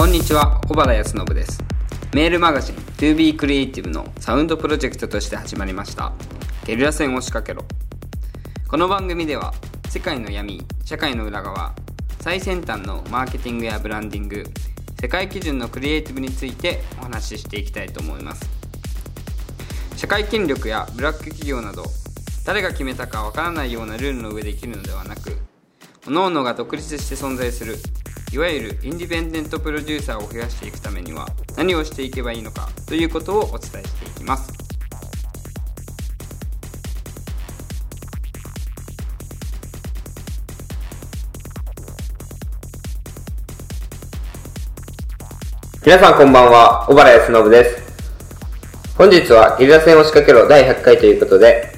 こんにちは小原康信です。メールマガジン 2B クリエイティブのサウンドプロジェクトとして始まりました。ゲリラ戦を仕掛けろ。この番組では世界の闇社会の裏側最先端のマーケティングやブランディング世界基準のクリエイティブについてお話ししていきたいと思います。社会権力やブラック企業など誰が決めたかわからないようなルールの上で生きるのではなく各々が独立して存在するいわゆるインディペンデントプロデューサーを増やしていくためには何をしていけばいいのかということをお伝えしていきます皆さんこんばんは、小原康信です。本日はゲリラ戦を仕掛けろ第100回ということで、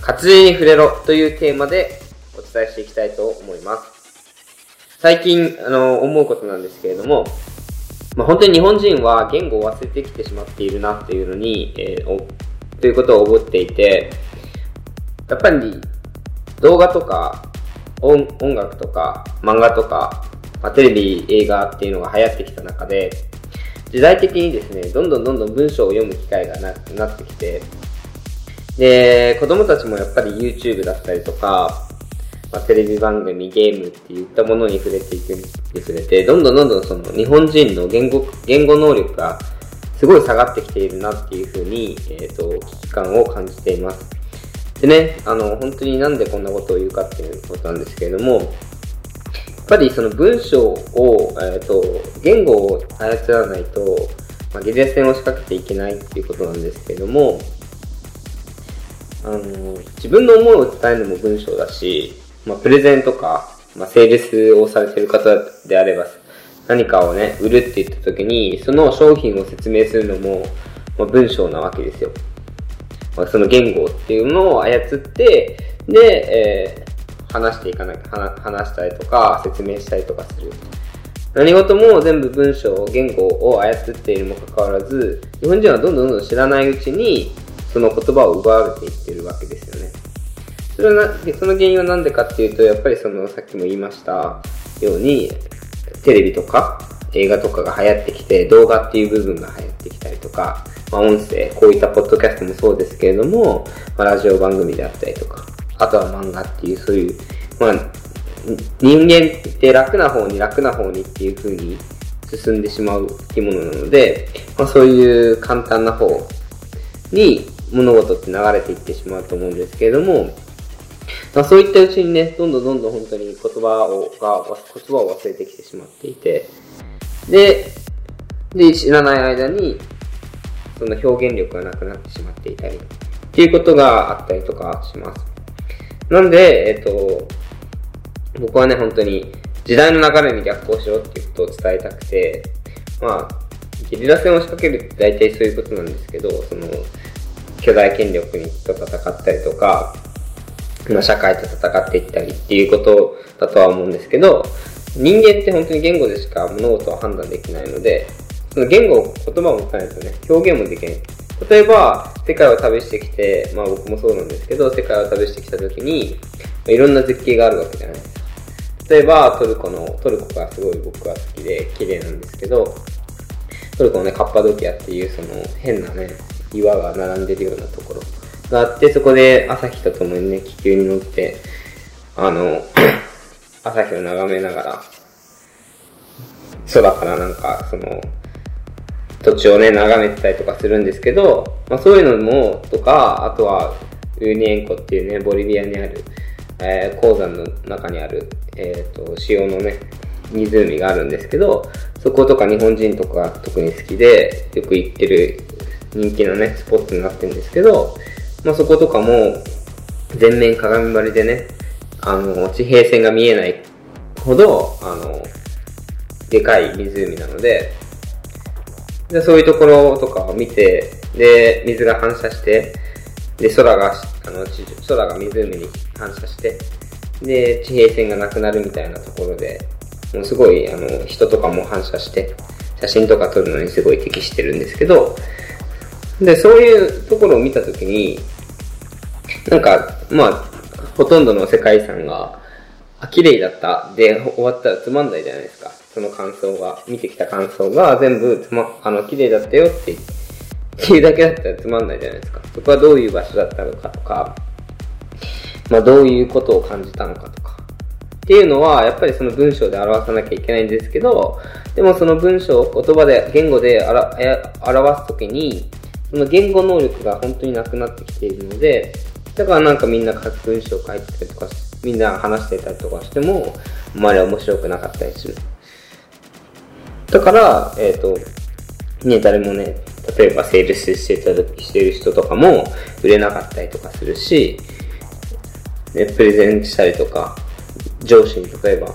活字に触れろというテーマでお伝えしていきたいと思います。最近、あの、思うことなんですけれども、まあ、本当に日本人は言語を忘れてきてしまっているなっていうのに、えー、ということを思っていて、やっぱり動画とか音音楽とか漫画とか、まあ、テレビ、映画っていうのが流行ってきた中で、時代的にですね、どんどんどんどん文章を読む機会がななってきて、で、子供たちもやっぱり YouTube だったりとか、まあ、テレビ番組、ゲームっていったものに触れていくにつれて、どんどんどんどんその日本人の言語、言語能力がすごい下がってきているなっていうふうに、えっ、ー、と、危機感を感じています。でね、あの、本当になんでこんなことを言うかっていうことなんですけれども、やっぱりその文章を、えっ、ー、と、言語を操らないと、まあ、ゲリラ戦を仕掛けていけないっていうことなんですけれども、あの、自分の思いを伝えるのも文章だし、まあ、プレゼンとか、まあ、セールスをされてる方であれば、何かをね、売るって言った時に、その商品を説明するのも、まあ、文章なわけですよ。まあ、その言語っていうのを操って、で、えー、話していかなきゃ、話したりとか、説明したりとかする。何事も全部文章、言語を操っているにもかかわらず、日本人はどんどんどんどん知らないうちに、その言葉を奪われていってるわけです。それはな、その原因は何でかっていうと、やっぱりその、さっきも言いましたように、テレビとか映画とかが流行ってきて、動画っていう部分が流行ってきたりとか、まあ、音声、こういったポッドキャストもそうですけれども、まあ、ラジオ番組であったりとか、あとは漫画っていう、そういう、まあ、人間って楽な方に楽な方にっていう風に進んでしまう生き物なので、まあ、そういう簡単な方に物事って流れていってしまうと思うんですけれども、ま、そういったうちにね、どんどんどんどん本当に言葉を、が、言葉を忘れてきてしまっていて、で、で、知らない間に、その表現力がなくなってしまっていたり、っていうことがあったりとかします。なんで、えっと、僕はね、本当に時代の流れに逆行しろっていうことを伝えたくて、まあ、ゲリラ戦を仕掛けるって大体そういうことなんですけど、その、巨大権力と戦ったりとか、ま社会と戦っていったりっていうことだとは思うんですけど、人間って本当に言語でしか物事を判断できないので、その言語、言葉を持たないとね、表現もできない。例えば、世界を旅してきて、まあ僕もそうなんですけど、世界を旅してきた時に、いろんな絶景があるわけじゃないですか。例えば、トルコの、トルコがすごい僕は好きで、綺麗なんですけど、トルコのね、カッパドキアっていうその変なね、岩が並んでるようなところがあって、そこで朝日とともにね、気球に乗って、あの、朝日を眺めながら、空からなんか、その、土地をね、眺めてたりとかするんですけど、まあそういうのも、とか、あとは、ウーニエンコっていうね、ボリビアにある、えー、鉱山の中にある、えっ、ー、と、塩のね、湖があるんですけど、そことか日本人とか特に好きで、よく行ってる人気のね、スポットになってるんですけど、まあ、そことかも、全面鏡張りでね、あの、地平線が見えないほど、あの、でかい湖なので、でそういうところとかを見て、で、水が反射して、で、空が、あの、空が湖に反射して、で、地平線がなくなるみたいなところで、もうすごい、あの、人とかも反射して、写真とか撮るのにすごい適してるんですけど、で、そういうところを見たときに、なんか、まあ、ほとんどの世界遺産が、あ、綺麗だったで終わったらつまんないじゃないですか。その感想が、見てきた感想が全部つま、あの、綺麗だったよってっていうだけだったらつまんないじゃないですか。そこはどういう場所だったのかとか、まあどういうことを感じたのかとか。っていうのは、やっぱりその文章で表さなきゃいけないんですけど、でもその文章を言葉で、言語で表すときに、言語能力が本当になくなってきているので、だからなんかみんな書く文章書いてたりとか、みんな話してたりとかしても、あまり面白くなかったりする。だから、えっ、ー、と、ね、誰もね、例えばセールスしてたしてる人とかも売れなかったりとかするし、ね、プレゼンしたりとか、上司に例えば、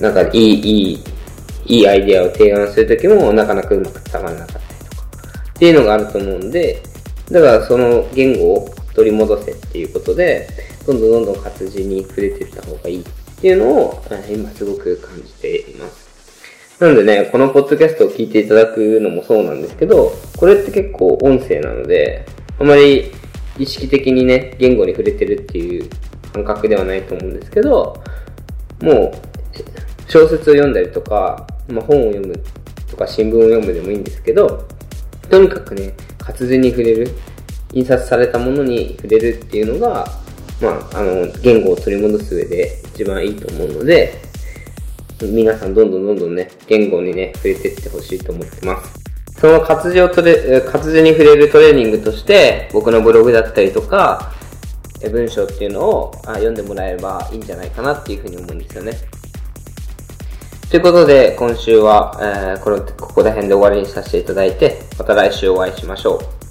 なんかいい、いい、いいアイディアを提案するときもなかなかうまく伝わらなかった、っていうのがあると思うんで、だからその言語を取り戻せっていうことで、どんどんどんどん活字に触れていった方がいいっていうのを、今すごく感じています。なのでね、このポッドキャストを聞いていただくのもそうなんですけど、これって結構音声なので、あまり意識的にね、言語に触れてるっていう感覚ではないと思うんですけど、もう、小説を読んだりとか、まあ、本を読むとか新聞を読むでもいいんですけど、とにかくね、活字に触れる、印刷されたものに触れるっていうのが、まあ、あの、言語を取り戻す上で一番いいと思うので、皆さんどんどんどんどんね、言語にね、触れてってほしいと思ってます。その活字をトレ、活字に触れるトレーニングとして、僕のブログだったりとか、文章っていうのを読んでもらえればいいんじゃないかなっていうふうに思うんですよね。ということで、今週は、えー、これ、ここら辺で終わりにさせていただいて、また来週お会いしましょう。